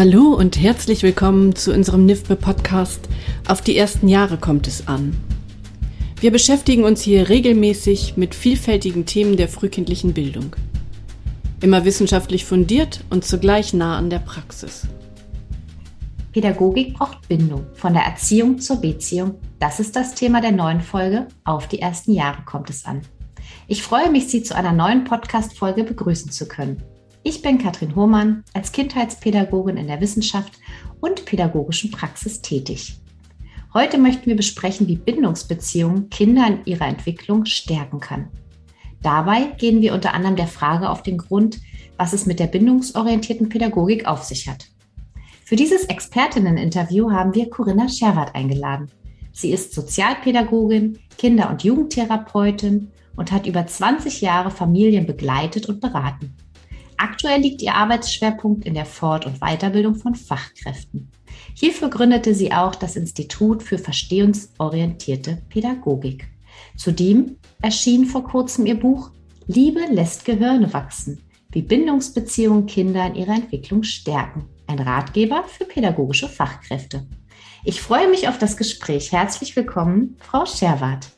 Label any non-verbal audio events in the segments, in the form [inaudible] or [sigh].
Hallo und herzlich willkommen zu unserem NIFBE Podcast Auf die ersten Jahre kommt es an. Wir beschäftigen uns hier regelmäßig mit vielfältigen Themen der frühkindlichen Bildung. Immer wissenschaftlich fundiert und zugleich nah an der Praxis. Pädagogik braucht Bindung, von der Erziehung zur Beziehung. Das ist das Thema der neuen Folge. Auf die ersten Jahre kommt es an. Ich freue mich, Sie zu einer neuen Podcast-Folge begrüßen zu können. Ich bin Katrin Hohmann, als Kindheitspädagogin in der Wissenschaft und pädagogischen Praxis tätig. Heute möchten wir besprechen, wie Bindungsbeziehungen Kinder in ihrer Entwicklung stärken kann. Dabei gehen wir unter anderem der Frage auf den Grund, was es mit der bindungsorientierten Pädagogik auf sich hat. Für dieses Expertinnen-Interview haben wir Corinna Scherwart eingeladen. Sie ist Sozialpädagogin, Kinder- und Jugendtherapeutin und hat über 20 Jahre Familien begleitet und beraten. Aktuell liegt ihr Arbeitsschwerpunkt in der Fort- und Weiterbildung von Fachkräften. Hierfür gründete sie auch das Institut für verstehungsorientierte Pädagogik. Zudem erschien vor kurzem ihr Buch Liebe lässt Gehirne wachsen, wie Bindungsbeziehungen Kinder in ihrer Entwicklung stärken. Ein Ratgeber für pädagogische Fachkräfte. Ich freue mich auf das Gespräch. Herzlich willkommen, Frau Scherwart.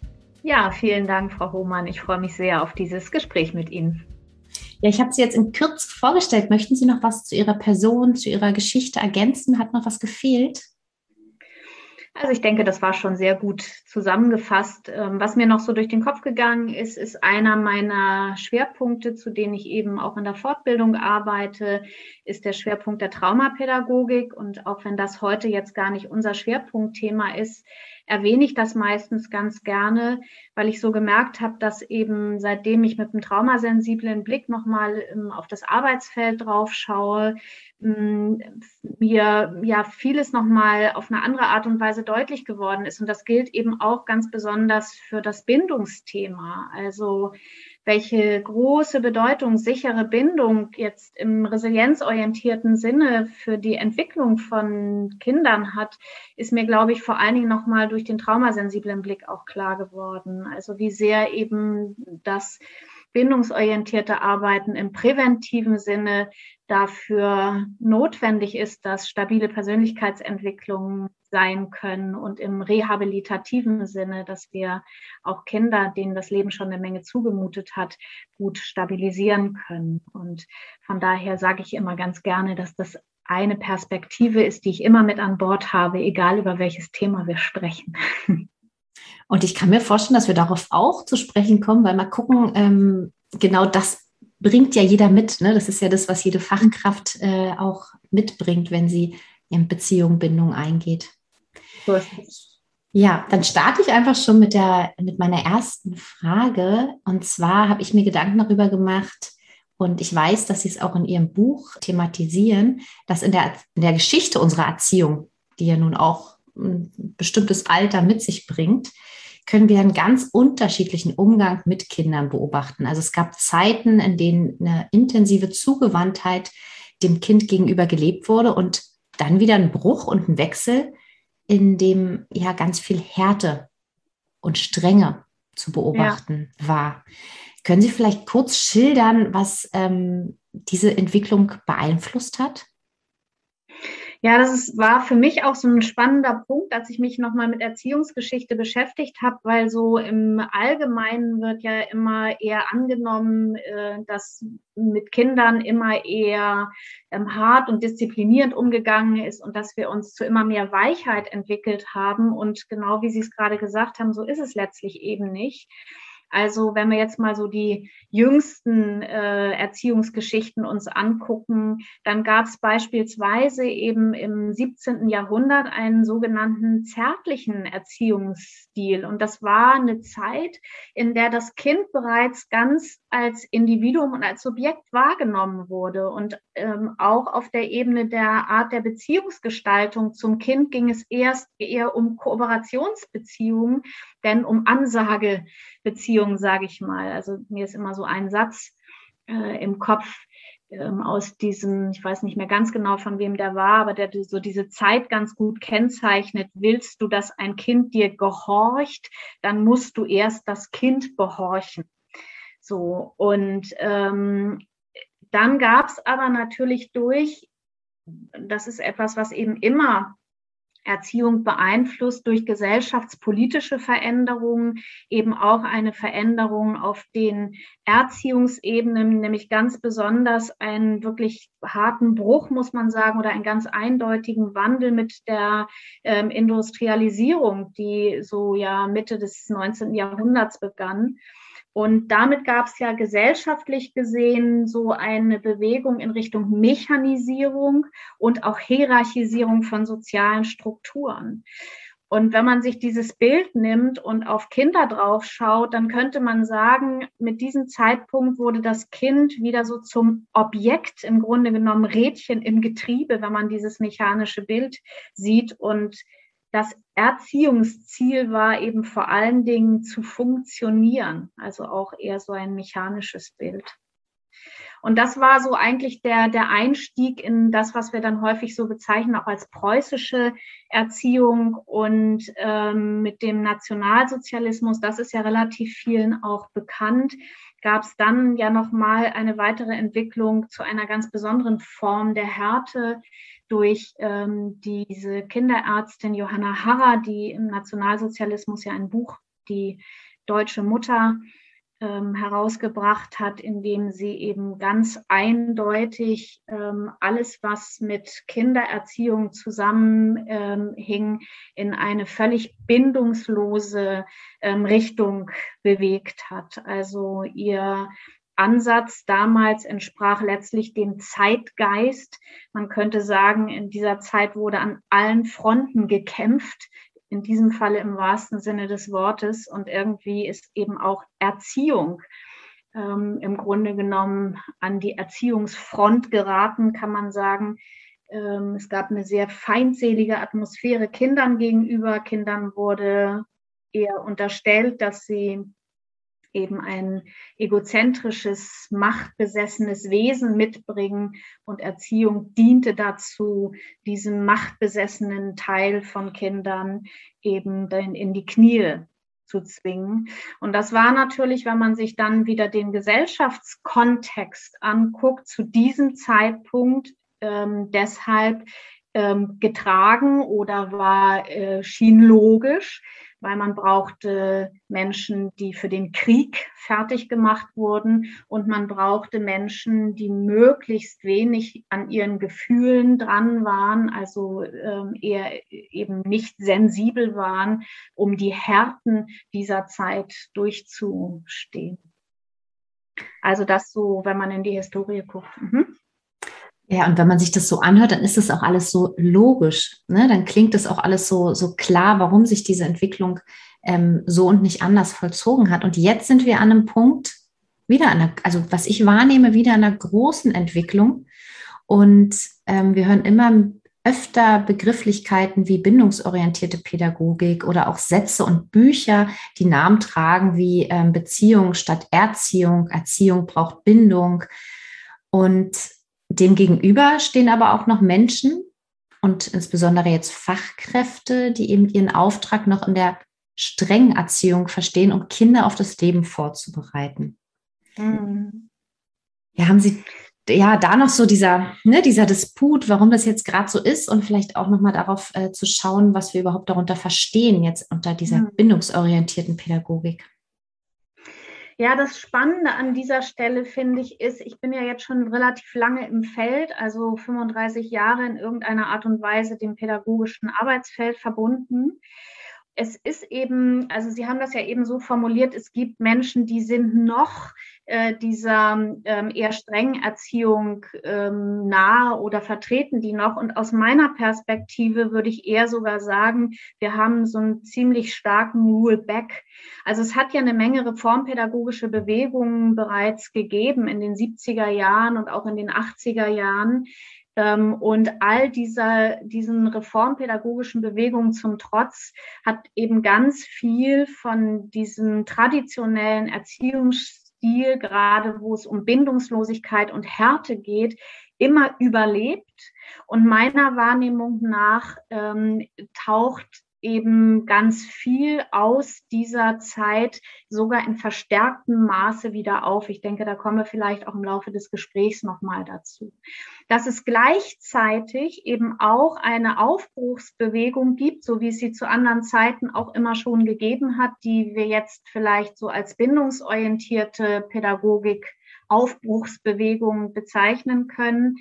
Ja, vielen Dank, Frau Hohmann. Ich freue mich sehr auf dieses Gespräch mit Ihnen. Ja, ich habe Sie jetzt in Kürze vorgestellt. Möchten Sie noch was zu Ihrer Person, zu Ihrer Geschichte ergänzen? Hat noch was gefehlt? Also ich denke, das war schon sehr gut zusammengefasst. Ähm, was mir noch so durch den Kopf gegangen ist, ist einer meiner Schwerpunkte, zu denen ich eben auch in der Fortbildung arbeite, ist der Schwerpunkt der Traumapädagogik. Und auch wenn das heute jetzt gar nicht unser Schwerpunktthema ist, erwähne ich das meistens ganz gerne, weil ich so gemerkt habe, dass eben seitdem ich mit einem traumasensiblen Blick nochmal ähm, auf das Arbeitsfeld drauf schaue, mm, mir ja vieles nochmal auf eine andere Art und Weise deutlich geworden ist. Und das gilt eben auch ganz besonders für das Bindungsthema. Also welche große Bedeutung sichere Bindung jetzt im resilienzorientierten Sinne für die Entwicklung von Kindern hat, ist mir, glaube ich, vor allen Dingen nochmal durch den traumasensiblen Blick auch klar geworden. Also wie sehr eben das bindungsorientierte Arbeiten im präventiven Sinne dafür notwendig ist, dass stabile Persönlichkeitsentwicklungen sein können und im rehabilitativen Sinne, dass wir auch Kinder, denen das Leben schon eine Menge zugemutet hat, gut stabilisieren können. Und von daher sage ich immer ganz gerne, dass das eine Perspektive ist, die ich immer mit an Bord habe, egal über welches Thema wir sprechen. [laughs] Und ich kann mir vorstellen, dass wir darauf auch zu sprechen kommen, weil mal gucken, ähm, genau das bringt ja jeder mit. Ne? Das ist ja das, was jede Fachkraft äh, auch mitbringt, wenn sie in Beziehung, Bindung eingeht. So ja, dann starte ich einfach schon mit, der, mit meiner ersten Frage. Und zwar habe ich mir Gedanken darüber gemacht, und ich weiß, dass Sie es auch in Ihrem Buch thematisieren, dass in der, in der Geschichte unserer Erziehung, die ja nun auch ein bestimmtes Alter mit sich bringt, können wir einen ganz unterschiedlichen Umgang mit Kindern beobachten. Also es gab Zeiten, in denen eine intensive Zugewandtheit dem Kind gegenüber gelebt wurde und dann wieder ein Bruch und ein Wechsel, in dem ja ganz viel Härte und Strenge zu beobachten ja. war. Können Sie vielleicht kurz schildern, was ähm, diese Entwicklung beeinflusst hat? Ja, das ist, war für mich auch so ein spannender Punkt, als ich mich nochmal mit Erziehungsgeschichte beschäftigt habe, weil so im Allgemeinen wird ja immer eher angenommen, äh, dass mit Kindern immer eher ähm, hart und disziplinierend umgegangen ist und dass wir uns zu immer mehr Weichheit entwickelt haben. Und genau wie Sie es gerade gesagt haben, so ist es letztlich eben nicht. Also wenn wir jetzt mal so die jüngsten äh, Erziehungsgeschichten uns angucken, dann gab es beispielsweise eben im 17. Jahrhundert einen sogenannten zärtlichen Erziehungsstil. Und das war eine Zeit, in der das Kind bereits ganz als Individuum und als Subjekt wahrgenommen wurde. Und ähm, auch auf der Ebene der Art der Beziehungsgestaltung zum Kind ging es erst eher um Kooperationsbeziehungen, denn um Ansagebeziehungen, sage ich mal. Also mir ist immer so ein Satz äh, im Kopf ähm, aus diesem, ich weiß nicht mehr ganz genau, von wem der war, aber der so diese Zeit ganz gut kennzeichnet. Willst du, dass ein Kind dir gehorcht, dann musst du erst das Kind behorchen. So, und ähm, dann gab es aber natürlich durch das ist etwas, was eben immer Erziehung beeinflusst durch gesellschaftspolitische Veränderungen, eben auch eine Veränderung auf den Erziehungsebenen, nämlich ganz besonders einen wirklich harten Bruch, muss man sagen, oder einen ganz eindeutigen Wandel mit der ähm, Industrialisierung, die so ja Mitte des 19. Jahrhunderts begann. Und damit gab es ja gesellschaftlich gesehen so eine Bewegung in Richtung Mechanisierung und auch Hierarchisierung von sozialen Strukturen. Und wenn man sich dieses Bild nimmt und auf Kinder drauf schaut, dann könnte man sagen, mit diesem Zeitpunkt wurde das Kind wieder so zum Objekt, im Grunde genommen Rädchen im Getriebe, wenn man dieses mechanische Bild sieht. Und das Erziehungsziel war eben vor allen Dingen zu funktionieren, also auch eher so ein mechanisches Bild. Und das war so eigentlich der, der Einstieg in das, was wir dann häufig so bezeichnen, auch als preußische Erziehung und ähm, mit dem Nationalsozialismus, das ist ja relativ vielen auch bekannt, gab es dann ja nochmal eine weitere Entwicklung zu einer ganz besonderen Form der Härte, durch ähm, diese Kinderärztin Johanna Harrer, die im Nationalsozialismus ja ein Buch, die deutsche Mutter, ähm, herausgebracht hat, in dem sie eben ganz eindeutig ähm, alles, was mit Kindererziehung zusammenhing, ähm, in eine völlig bindungslose ähm, Richtung bewegt hat. Also ihr Ansatz damals entsprach letztlich dem Zeitgeist. Man könnte sagen, in dieser Zeit wurde an allen Fronten gekämpft, in diesem Falle im wahrsten Sinne des Wortes. Und irgendwie ist eben auch Erziehung ähm, im Grunde genommen an die Erziehungsfront geraten, kann man sagen. Ähm, es gab eine sehr feindselige Atmosphäre Kindern gegenüber. Kindern wurde eher unterstellt, dass sie eben ein egozentrisches, machtbesessenes Wesen mitbringen und Erziehung diente dazu, diesen machtbesessenen Teil von Kindern eben in die Knie zu zwingen. Und das war natürlich, wenn man sich dann wieder den Gesellschaftskontext anguckt, zu diesem Zeitpunkt ähm, deshalb ähm, getragen oder war, äh, schien logisch, weil man brauchte Menschen, die für den Krieg fertig gemacht wurden und man brauchte Menschen, die möglichst wenig an ihren Gefühlen dran waren, also ähm, eher eben nicht sensibel waren, um die Härten dieser Zeit durchzustehen. Also das so, wenn man in die Historie guckt. Mhm. Ja, und wenn man sich das so anhört, dann ist das auch alles so logisch. Ne? Dann klingt das auch alles so, so klar, warum sich diese Entwicklung ähm, so und nicht anders vollzogen hat. Und jetzt sind wir an einem Punkt, wieder an einer, also was ich wahrnehme, wieder an einer großen Entwicklung. Und ähm, wir hören immer öfter Begrifflichkeiten wie bindungsorientierte Pädagogik oder auch Sätze und Bücher, die Namen tragen wie ähm, Beziehung statt Erziehung, Erziehung braucht Bindung. Und Demgegenüber stehen aber auch noch Menschen und insbesondere jetzt Fachkräfte, die eben ihren Auftrag noch in der strengen Erziehung verstehen, um Kinder auf das Leben vorzubereiten. Mhm. Ja, haben Sie ja da noch so dieser, ne, dieser Disput, warum das jetzt gerade so ist und vielleicht auch nochmal darauf äh, zu schauen, was wir überhaupt darunter verstehen, jetzt unter dieser mhm. bindungsorientierten Pädagogik. Ja, das Spannende an dieser Stelle finde ich ist, ich bin ja jetzt schon relativ lange im Feld, also 35 Jahre in irgendeiner Art und Weise dem pädagogischen Arbeitsfeld verbunden. Es ist eben, also Sie haben das ja eben so formuliert, es gibt Menschen, die sind noch äh, dieser ähm, eher strengen Erziehung ähm, nahe oder vertreten die noch. Und aus meiner Perspektive würde ich eher sogar sagen, wir haben so einen ziemlich starken Rule-Back. Also es hat ja eine Menge reformpädagogische Bewegungen bereits gegeben in den 70er Jahren und auch in den 80er Jahren. Ähm, und all dieser, diesen reformpädagogischen Bewegungen zum Trotz hat eben ganz viel von diesem traditionellen Erziehungs Stil, gerade wo es um Bindungslosigkeit und Härte geht, immer überlebt. Und meiner Wahrnehmung nach ähm, taucht eben ganz viel aus dieser Zeit sogar in verstärktem Maße wieder auf. Ich denke, da kommen wir vielleicht auch im Laufe des Gesprächs nochmal dazu. Dass es gleichzeitig eben auch eine Aufbruchsbewegung gibt, so wie es sie zu anderen Zeiten auch immer schon gegeben hat, die wir jetzt vielleicht so als bindungsorientierte Pädagogik Aufbruchsbewegung bezeichnen können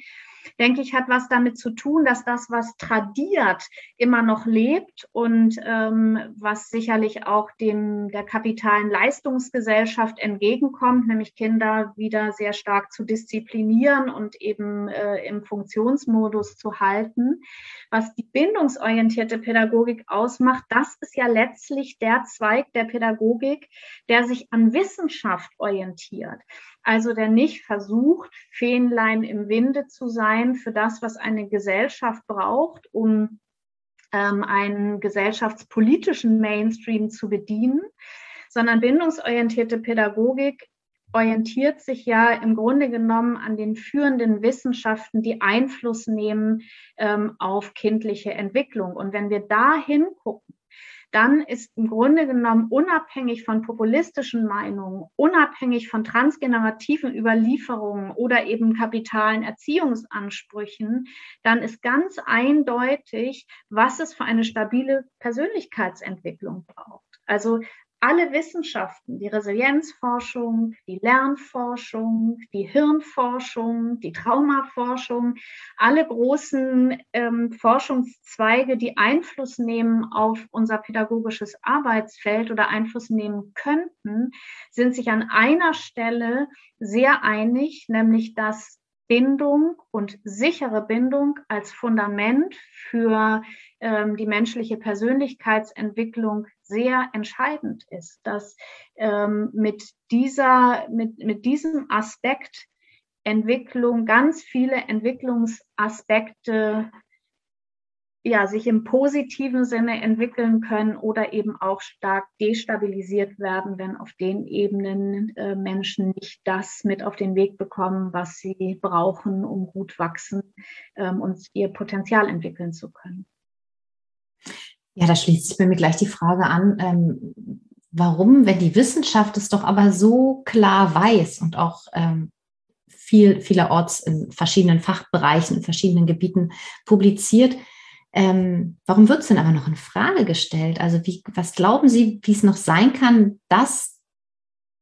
denke ich, hat was damit zu tun, dass das, was tradiert, immer noch lebt und ähm, was sicherlich auch dem der kapitalen Leistungsgesellschaft entgegenkommt, nämlich Kinder wieder sehr stark zu disziplinieren und eben äh, im Funktionsmodus zu halten. Was die bindungsorientierte Pädagogik ausmacht, das ist ja letztlich der Zweig der Pädagogik, der sich an Wissenschaft orientiert. Also der nicht versucht, Fähnlein im Winde zu sein für das, was eine Gesellschaft braucht, um ähm, einen gesellschaftspolitischen Mainstream zu bedienen, sondern bindungsorientierte Pädagogik orientiert sich ja im Grunde genommen an den führenden Wissenschaften, die Einfluss nehmen ähm, auf kindliche Entwicklung. Und wenn wir da hingucken, dann ist im Grunde genommen unabhängig von populistischen Meinungen, unabhängig von transgenerativen Überlieferungen oder eben kapitalen Erziehungsansprüchen, dann ist ganz eindeutig, was es für eine stabile Persönlichkeitsentwicklung braucht. Also alle Wissenschaften, die Resilienzforschung, die Lernforschung, die Hirnforschung, die Traumaforschung, alle großen ähm, Forschungszweige, die Einfluss nehmen auf unser pädagogisches Arbeitsfeld oder Einfluss nehmen könnten, sind sich an einer Stelle sehr einig, nämlich dass Bindung und sichere Bindung als Fundament für ähm, die menschliche Persönlichkeitsentwicklung sehr entscheidend ist, dass ähm, mit, dieser, mit, mit diesem Aspekt Entwicklung ganz viele Entwicklungsaspekte ja, sich im positiven Sinne entwickeln können oder eben auch stark destabilisiert werden, wenn auf den Ebenen äh, Menschen nicht das mit auf den Weg bekommen, was sie brauchen, um gut wachsen ähm, und ihr Potenzial entwickeln zu können. Ja, da schließt sich bei mir gleich die Frage an, ähm, warum, wenn die Wissenschaft es doch aber so klar weiß und auch ähm, viel, vielerorts in verschiedenen Fachbereichen, in verschiedenen Gebieten publiziert, ähm, warum wird es denn aber noch in Frage gestellt? Also wie, was glauben Sie, wie es noch sein kann, dass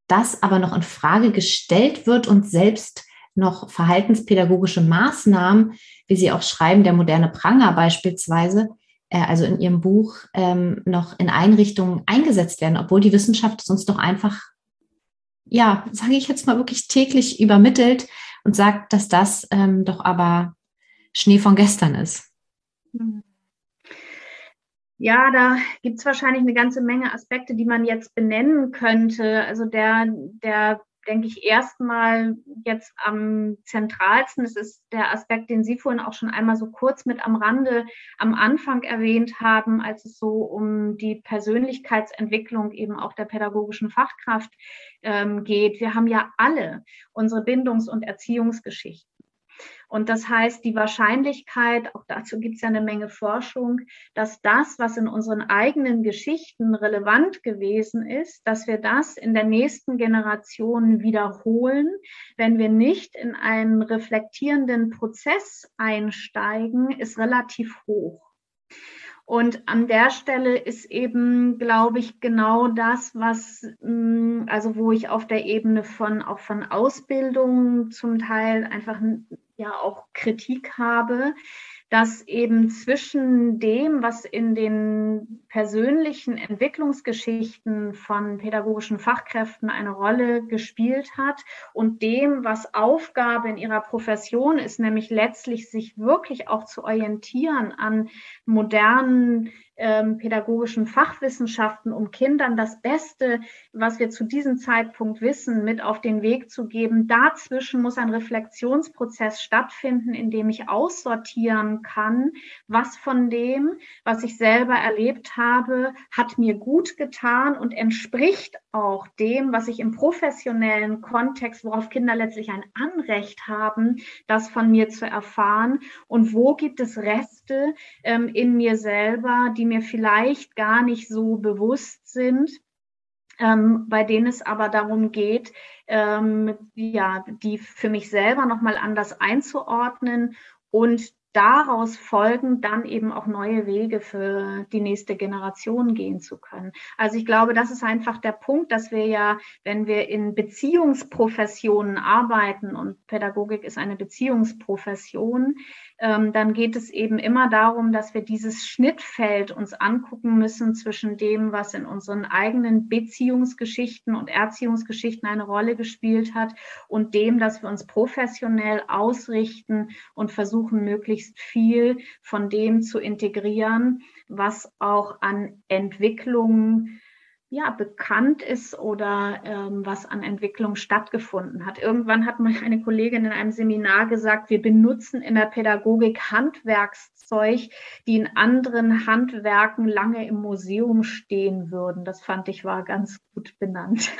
das aber noch in Frage gestellt wird und selbst noch verhaltenspädagogische Maßnahmen, wie Sie auch schreiben, der moderne Pranger beispielsweise, äh, also in Ihrem Buch, ähm, noch in Einrichtungen eingesetzt werden, obwohl die Wissenschaft es uns doch einfach, ja, sage ich jetzt mal wirklich täglich übermittelt und sagt, dass das ähm, doch aber Schnee von gestern ist. Mhm. Ja, da gibt es wahrscheinlich eine ganze Menge Aspekte, die man jetzt benennen könnte. Also der, der denke ich, erstmal jetzt am zentralsten. Das ist der Aspekt, den Sie vorhin auch schon einmal so kurz mit am Rande am Anfang erwähnt haben, als es so um die Persönlichkeitsentwicklung eben auch der pädagogischen Fachkraft ähm, geht. Wir haben ja alle unsere Bindungs- und Erziehungsgeschichten. Und das heißt, die Wahrscheinlichkeit, auch dazu gibt es ja eine Menge Forschung, dass das, was in unseren eigenen Geschichten relevant gewesen ist, dass wir das in der nächsten Generation wiederholen, wenn wir nicht in einen reflektierenden Prozess einsteigen, ist relativ hoch. Und an der Stelle ist eben, glaube ich, genau das, was, mm, also wo ich auf der Ebene von, auch von Ausbildung zum Teil einfach ja auch Kritik habe, dass eben zwischen dem, was in den persönlichen Entwicklungsgeschichten von pädagogischen Fachkräften eine Rolle gespielt hat und dem, was Aufgabe in ihrer Profession ist, nämlich letztlich sich wirklich auch zu orientieren an modernen ähm, pädagogischen Fachwissenschaften, um Kindern das Beste, was wir zu diesem Zeitpunkt wissen, mit auf den Weg zu geben. Dazwischen muss ein Reflexionsprozess stattfinden, in dem ich aussortieren kann, was von dem, was ich selber erlebt habe, hat mir gut getan und entspricht auch dem, was ich im professionellen Kontext, worauf Kinder letztlich ein Anrecht haben, das von mir zu erfahren und wo gibt es Reste ähm, in mir selber, die mir vielleicht gar nicht so bewusst sind. Ähm, bei denen es aber darum geht, ähm, ja, die für mich selber nochmal anders einzuordnen und daraus folgen dann eben auch neue Wege für die nächste Generation gehen zu können. Also ich glaube, das ist einfach der Punkt, dass wir ja, wenn wir in Beziehungsprofessionen arbeiten und Pädagogik ist eine Beziehungsprofession, dann geht es eben immer darum, dass wir dieses Schnittfeld uns angucken müssen zwischen dem, was in unseren eigenen Beziehungsgeschichten und Erziehungsgeschichten eine Rolle gespielt hat und dem, dass wir uns professionell ausrichten und versuchen, möglichst viel von dem zu integrieren, was auch an Entwicklungen ja, bekannt ist oder ähm, was an Entwicklung stattgefunden hat. Irgendwann hat mal eine Kollegin in einem Seminar gesagt, wir benutzen in der Pädagogik Handwerkszeug, die in anderen Handwerken lange im Museum stehen würden. Das fand ich war ganz gut benannt.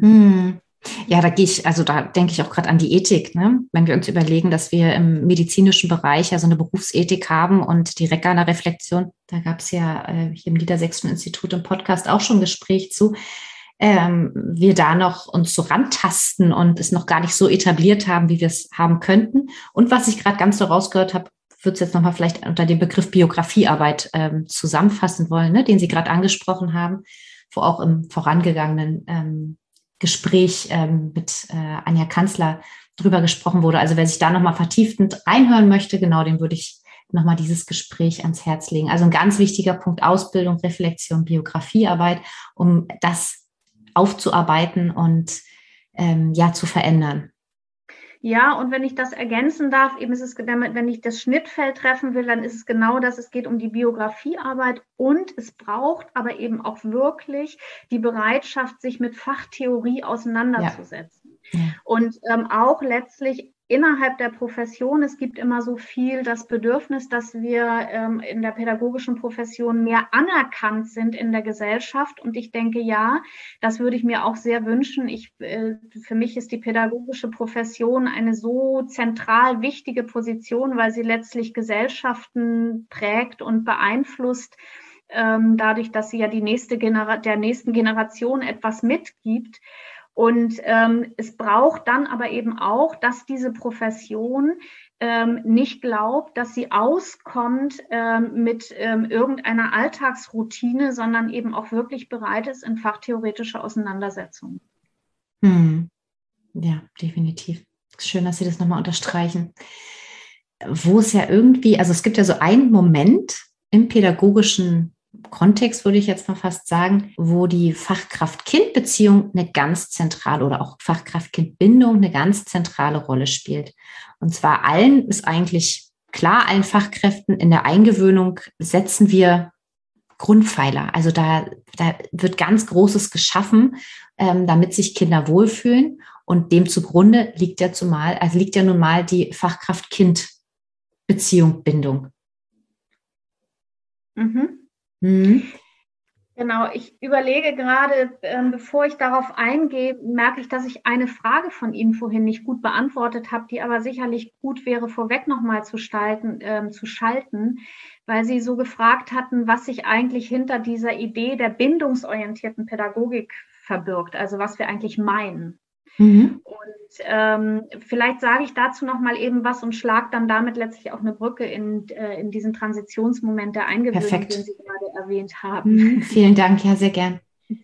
Hm. Ja, da gehe ich, also da denke ich auch gerade an die Ethik, ne? Wenn wir uns überlegen, dass wir im medizinischen Bereich ja so eine Berufsethik haben und die Reckerner Reflexion, da gab es ja äh, hier im Niedersächsischen Institut im Podcast auch schon Gespräch zu, ähm, wir da noch uns so rantasten und es noch gar nicht so etabliert haben, wie wir es haben könnten. Und was ich gerade ganz so rausgehört habe, würde es jetzt nochmal vielleicht unter dem Begriff Biografiearbeit ähm, zusammenfassen wollen, ne, den Sie gerade angesprochen haben, wo auch im vorangegangenen ähm, Gespräch ähm, mit äh, Anja Kanzler drüber gesprochen wurde. Also wer sich da nochmal vertiefend reinhören möchte, genau, dem würde ich nochmal dieses Gespräch ans Herz legen. Also ein ganz wichtiger Punkt, Ausbildung, Reflexion, Biografiearbeit, um das aufzuarbeiten und ähm, ja zu verändern. Ja, und wenn ich das ergänzen darf, eben ist es, wenn ich das Schnittfeld treffen will, dann ist es genau das, es geht um die Biografiearbeit und es braucht aber eben auch wirklich die Bereitschaft, sich mit Fachtheorie auseinanderzusetzen. Ja. Ja. Und ähm, auch letztlich innerhalb der Profession, es gibt immer so viel das Bedürfnis, dass wir ähm, in der pädagogischen Profession mehr anerkannt sind in der Gesellschaft. Und ich denke, ja, das würde ich mir auch sehr wünschen. Ich, äh, für mich ist die pädagogische Profession eine so zentral wichtige Position, weil sie letztlich Gesellschaften prägt und beeinflusst ähm, dadurch, dass sie ja die nächste der nächsten Generation etwas mitgibt. Und ähm, es braucht dann aber eben auch, dass diese Profession ähm, nicht glaubt, dass sie auskommt ähm, mit ähm, irgendeiner Alltagsroutine, sondern eben auch wirklich bereit ist in fachtheoretische Auseinandersetzungen. Hm. Ja, definitiv. Schön, dass Sie das nochmal unterstreichen. Wo es ja irgendwie, also es gibt ja so einen Moment im pädagogischen Kontext, würde ich jetzt mal fast sagen, wo die Fachkraft-Kind-Beziehung eine ganz zentrale oder auch Fachkraft-Kind-Bindung eine ganz zentrale Rolle spielt. Und zwar allen ist eigentlich klar, allen Fachkräften in der Eingewöhnung setzen wir Grundpfeiler. Also da, da wird ganz Großes geschaffen, ähm, damit sich Kinder wohlfühlen. Und dem zugrunde liegt ja zumal, also liegt ja nun mal die Fachkraft-Kind-Beziehung, Bindung. Mhm. Mhm. Genau, ich überlege gerade, ähm, bevor ich darauf eingehe, merke ich, dass ich eine Frage von Ihnen vorhin nicht gut beantwortet habe, die aber sicherlich gut wäre, vorweg nochmal zu, äh, zu schalten, weil Sie so gefragt hatten, was sich eigentlich hinter dieser Idee der bindungsorientierten Pädagogik verbirgt, also was wir eigentlich meinen. Mhm. Und ähm, vielleicht sage ich dazu noch mal eben was und schlage dann damit letztlich auch eine Brücke in, äh, in diesen Transitionsmoment der Eingewöhnung, Perfekt. den Sie gerade erwähnt haben. Mhm. [laughs] Vielen Dank, ja, sehr gern. [laughs]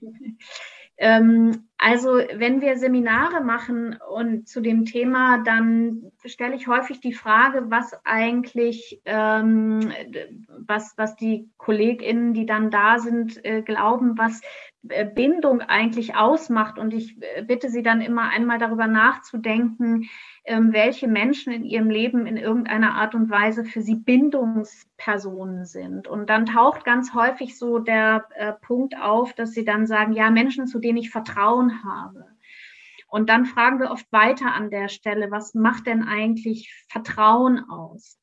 ähm, also wenn wir Seminare machen und zu dem Thema, dann stelle ich häufig die Frage, was eigentlich, ähm, was, was die KollegInnen, die dann da sind, äh, glauben, was Bindung eigentlich ausmacht. Und ich äh, bitte Sie dann immer einmal darüber nachzudenken, ähm, welche Menschen in ihrem Leben in irgendeiner Art und Weise für Sie Bindungspersonen sind. Und dann taucht ganz häufig so der äh, Punkt auf, dass Sie dann sagen, ja, Menschen, zu denen ich Vertrauen habe. Und dann fragen wir oft weiter an der Stelle, was macht denn eigentlich Vertrauen aus?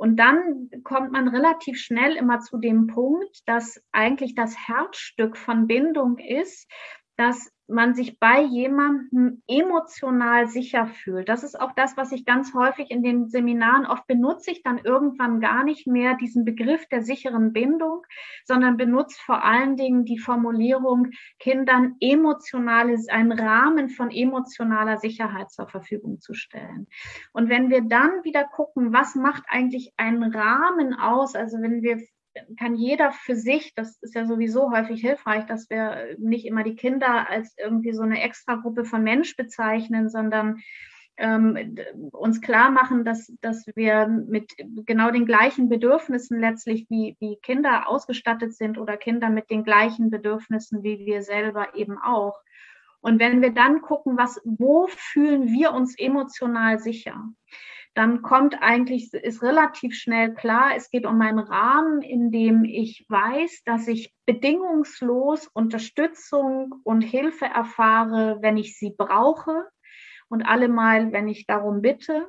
Und dann kommt man relativ schnell immer zu dem Punkt, dass eigentlich das Herzstück von Bindung ist, dass man sich bei jemandem emotional sicher fühlt. Das ist auch das, was ich ganz häufig in den Seminaren oft benutze ich dann irgendwann gar nicht mehr diesen Begriff der sicheren Bindung, sondern benutze vor allen Dingen die Formulierung Kindern emotionale, einen Rahmen von emotionaler Sicherheit zur Verfügung zu stellen. Und wenn wir dann wieder gucken, was macht eigentlich einen Rahmen aus, also wenn wir kann jeder für sich, das ist ja sowieso häufig hilfreich, dass wir nicht immer die Kinder als irgendwie so eine Extragruppe von Mensch bezeichnen, sondern ähm, uns klar machen, dass, dass wir mit genau den gleichen Bedürfnissen letztlich wie, wie Kinder ausgestattet sind oder Kinder mit den gleichen Bedürfnissen wie wir selber eben auch. Und wenn wir dann gucken, was, wo fühlen wir uns emotional sicher? Dann kommt eigentlich, ist relativ schnell klar, es geht um einen Rahmen, in dem ich weiß, dass ich bedingungslos Unterstützung und Hilfe erfahre, wenn ich sie brauche und allemal, wenn ich darum bitte.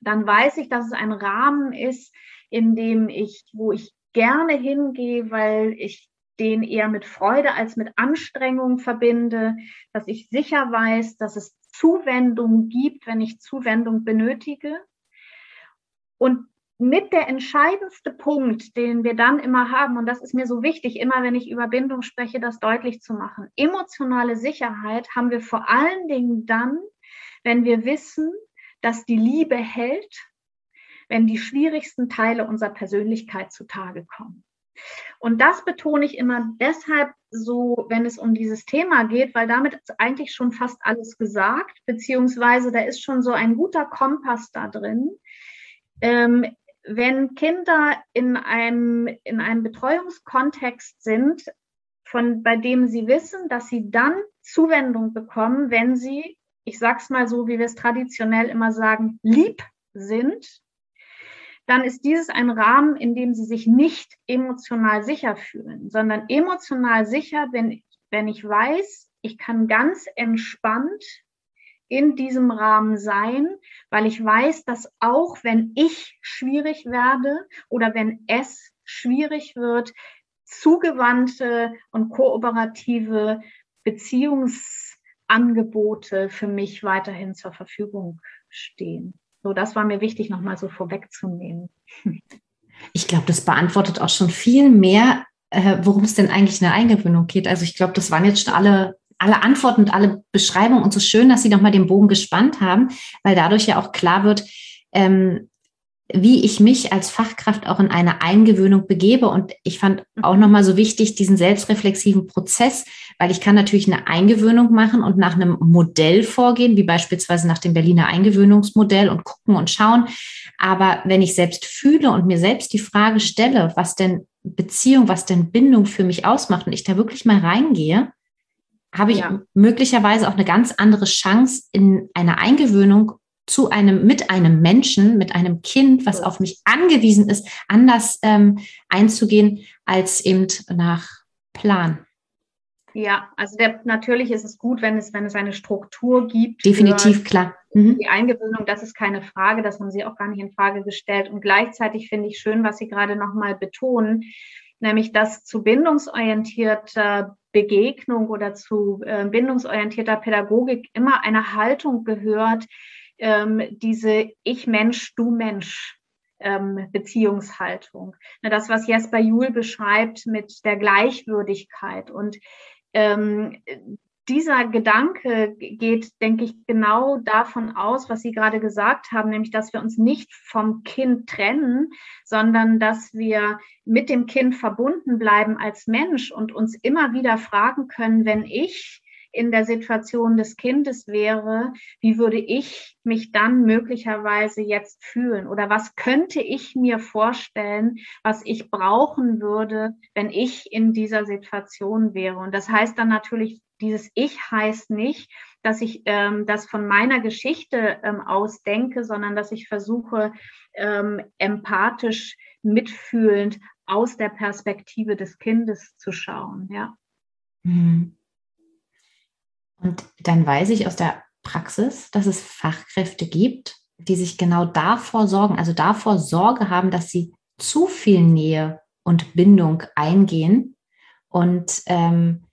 Dann weiß ich, dass es ein Rahmen ist, in dem ich, wo ich gerne hingehe, weil ich den eher mit Freude als mit Anstrengung verbinde, dass ich sicher weiß, dass es Zuwendung gibt, wenn ich Zuwendung benötige. Und mit der entscheidendste Punkt, den wir dann immer haben, und das ist mir so wichtig, immer wenn ich über Bindung spreche, das deutlich zu machen. Emotionale Sicherheit haben wir vor allen Dingen dann, wenn wir wissen, dass die Liebe hält, wenn die schwierigsten Teile unserer Persönlichkeit zutage kommen. Und das betone ich immer deshalb so, wenn es um dieses Thema geht, weil damit ist eigentlich schon fast alles gesagt, beziehungsweise da ist schon so ein guter Kompass da drin. Ähm, wenn Kinder in einem, in einem Betreuungskontext sind, von, bei dem sie wissen, dass sie dann Zuwendung bekommen, wenn sie, ich sag's mal so, wie wir es traditionell immer sagen, lieb sind, dann ist dieses ein Rahmen, in dem sie sich nicht emotional sicher fühlen, sondern emotional sicher, wenn, wenn ich weiß, ich kann ganz entspannt in diesem Rahmen sein, weil ich weiß, dass auch wenn ich schwierig werde oder wenn es schwierig wird, zugewandte und kooperative Beziehungsangebote für mich weiterhin zur Verfügung stehen. So, das war mir wichtig, nochmal so vorwegzunehmen. [laughs] Ich glaube, das beantwortet auch schon viel mehr, äh, worum es denn eigentlich in der Eingewöhnung geht. Also ich glaube, das waren jetzt schon alle, alle Antworten und alle Beschreibungen und so schön, dass Sie nochmal den Bogen gespannt haben, weil dadurch ja auch klar wird, ähm, wie ich mich als Fachkraft auch in eine Eingewöhnung begebe. Und ich fand auch nochmal so wichtig, diesen selbstreflexiven Prozess, weil ich kann natürlich eine Eingewöhnung machen und nach einem Modell vorgehen, wie beispielsweise nach dem Berliner Eingewöhnungsmodell und gucken und schauen. Aber wenn ich selbst fühle und mir selbst die Frage stelle, was denn Beziehung, was denn Bindung für mich ausmacht und ich da wirklich mal reingehe, habe ich ja. möglicherweise auch eine ganz andere Chance in einer Eingewöhnung zu einem, mit einem Menschen, mit einem Kind, was auf mich angewiesen ist, anders ähm, einzugehen als eben nach Plan. Ja, also der, natürlich ist es gut, wenn es, wenn es eine Struktur gibt. Definitiv, klar. Mhm. Die Eingewöhnung, das ist keine Frage, das haben Sie auch gar nicht in Frage gestellt. Und gleichzeitig finde ich schön, was Sie gerade nochmal betonen, nämlich dass zu bindungsorientierter Begegnung oder zu äh, bindungsorientierter Pädagogik immer eine Haltung gehört, ähm, diese Ich-Mensch, Du-Mensch ähm, Beziehungshaltung. Das, was Jesper Juhl beschreibt mit der Gleichwürdigkeit. Und ähm, dieser Gedanke geht, denke ich, genau davon aus, was Sie gerade gesagt haben, nämlich, dass wir uns nicht vom Kind trennen, sondern dass wir mit dem Kind verbunden bleiben als Mensch und uns immer wieder fragen können, wenn ich in der Situation des Kindes wäre, wie würde ich mich dann möglicherweise jetzt fühlen? Oder was könnte ich mir vorstellen, was ich brauchen würde, wenn ich in dieser Situation wäre? Und das heißt dann natürlich, dieses Ich heißt nicht, dass ich ähm, das von meiner Geschichte ähm, aus denke, sondern dass ich versuche, ähm, empathisch, mitfühlend aus der Perspektive des Kindes zu schauen. Ja. Mhm. Und dann weiß ich aus der Praxis, dass es Fachkräfte gibt, die sich genau davor sorgen, also davor Sorge haben, dass sie zu viel Nähe und Bindung eingehen. Und ähm,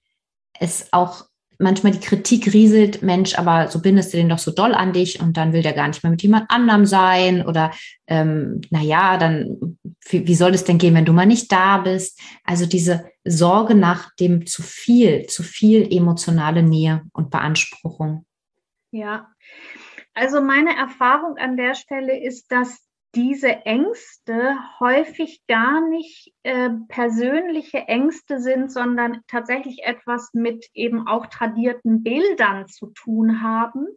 es auch manchmal die Kritik rieselt, Mensch, aber so bindest du den doch so doll an dich und dann will der gar nicht mehr mit jemand anderem sein oder ähm, naja, dann wie, wie soll es denn gehen, wenn du mal nicht da bist? Also diese Sorge nach dem zu viel, zu viel emotionale Nähe und Beanspruchung. Ja, also meine Erfahrung an der Stelle ist, dass diese Ängste häufig gar nicht äh, persönliche Ängste sind, sondern tatsächlich etwas mit eben auch tradierten Bildern zu tun haben.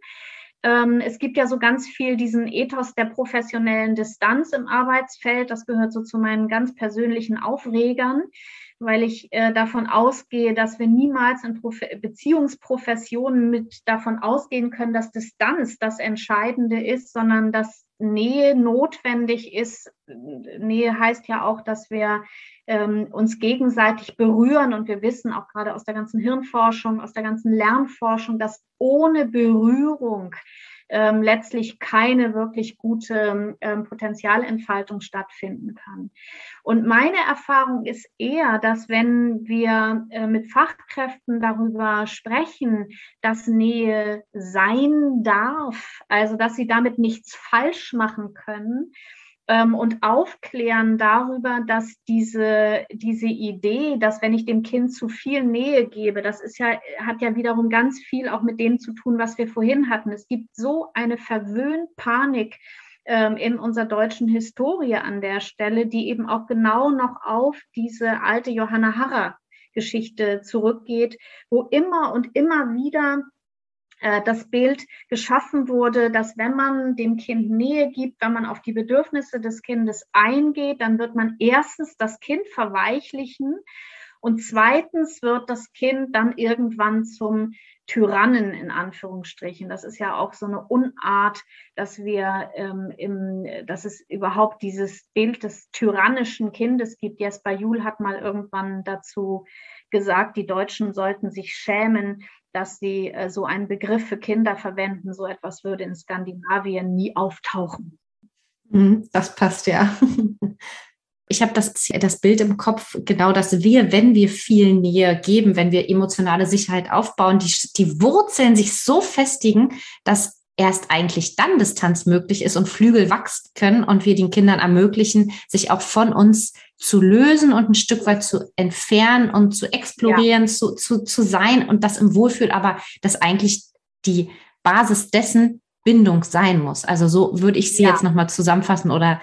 Ähm, es gibt ja so ganz viel diesen Ethos der professionellen Distanz im Arbeitsfeld. Das gehört so zu meinen ganz persönlichen Aufregern weil ich äh, davon ausgehe, dass wir niemals in Prof Beziehungsprofessionen mit davon ausgehen können, dass Distanz das Entscheidende ist, sondern dass Nähe notwendig ist. Nähe heißt ja auch, dass wir ähm, uns gegenseitig berühren und wir wissen auch gerade aus der ganzen Hirnforschung, aus der ganzen Lernforschung, dass ohne Berührung ähm, letztlich keine wirklich gute ähm, Potenzialentfaltung stattfinden kann. Und meine Erfahrung ist eher, dass wenn wir äh, mit Fachkräften darüber sprechen, dass Nähe sein darf, also dass sie damit nichts falsch machen können, ähm, und aufklären darüber, dass diese, diese Idee, dass wenn ich dem Kind zu viel Nähe gebe, das ist ja, hat ja wiederum ganz viel auch mit dem zu tun, was wir vorhin hatten. Es gibt so eine Verwöhnpanik ähm, in unserer deutschen Historie an der Stelle, die eben auch genau noch auf diese alte Johanna Harrer Geschichte zurückgeht, wo immer und immer wieder das Bild geschaffen wurde, dass wenn man dem Kind Nähe gibt, wenn man auf die Bedürfnisse des Kindes eingeht, dann wird man erstens das Kind verweichlichen und zweitens wird das Kind dann irgendwann zum Tyrannen in Anführungsstrichen. Das ist ja auch so eine Unart, dass wir ähm, im, dass es überhaupt dieses Bild des tyrannischen Kindes gibt. Jesper Juhl hat mal irgendwann dazu gesagt, die Deutschen sollten sich schämen, dass sie äh, so einen Begriff für Kinder verwenden. So etwas würde in Skandinavien nie auftauchen. Mhm, das passt ja. [laughs] Ich habe das, das Bild im Kopf, genau, dass wir, wenn wir viel Nähe geben, wenn wir emotionale Sicherheit aufbauen, die, die Wurzeln sich so festigen, dass erst eigentlich dann Distanz möglich ist und Flügel wachsen können und wir den Kindern ermöglichen, sich auch von uns zu lösen und ein Stück weit zu entfernen und zu explorieren, ja. zu, zu, zu sein und das im Wohlfühl, aber dass eigentlich die Basis dessen Bindung sein muss. Also so würde ich sie ja. jetzt nochmal zusammenfassen oder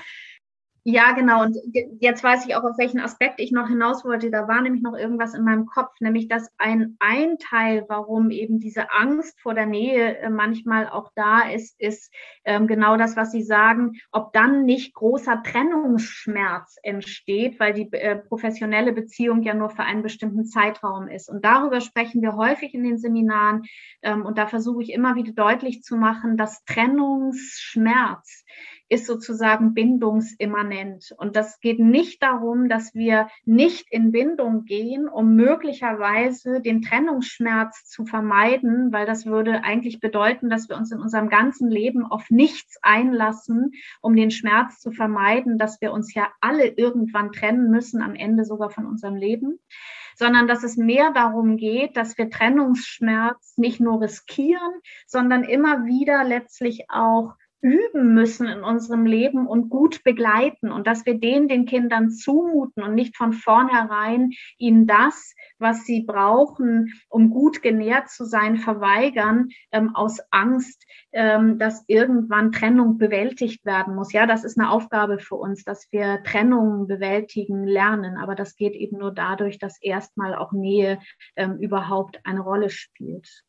ja, genau. Und jetzt weiß ich auch, auf welchen Aspekt ich noch hinaus wollte. Da war nämlich noch irgendwas in meinem Kopf, nämlich dass ein, ein Teil, warum eben diese Angst vor der Nähe äh, manchmal auch da ist, ist ähm, genau das, was Sie sagen, ob dann nicht großer Trennungsschmerz entsteht, weil die äh, professionelle Beziehung ja nur für einen bestimmten Zeitraum ist. Und darüber sprechen wir häufig in den Seminaren. Ähm, und da versuche ich immer wieder deutlich zu machen, dass Trennungsschmerz ist sozusagen bindungsimmanent. Und das geht nicht darum, dass wir nicht in Bindung gehen, um möglicherweise den Trennungsschmerz zu vermeiden, weil das würde eigentlich bedeuten, dass wir uns in unserem ganzen Leben auf nichts einlassen, um den Schmerz zu vermeiden, dass wir uns ja alle irgendwann trennen müssen, am Ende sogar von unserem Leben sondern dass es mehr darum geht, dass wir Trennungsschmerz nicht nur riskieren, sondern immer wieder letztlich auch üben müssen in unserem Leben und gut begleiten und dass wir denen den Kindern zumuten und nicht von vornherein ihnen das, was sie brauchen, um gut genährt zu sein, verweigern ähm, aus Angst, ähm, dass irgendwann Trennung bewältigt werden muss. Ja, das ist eine Aufgabe für uns, dass wir Trennungen bewältigen lernen, aber das geht eben nur dadurch, dass erstmal auch Nähe ähm, überhaupt eine Rolle spielt.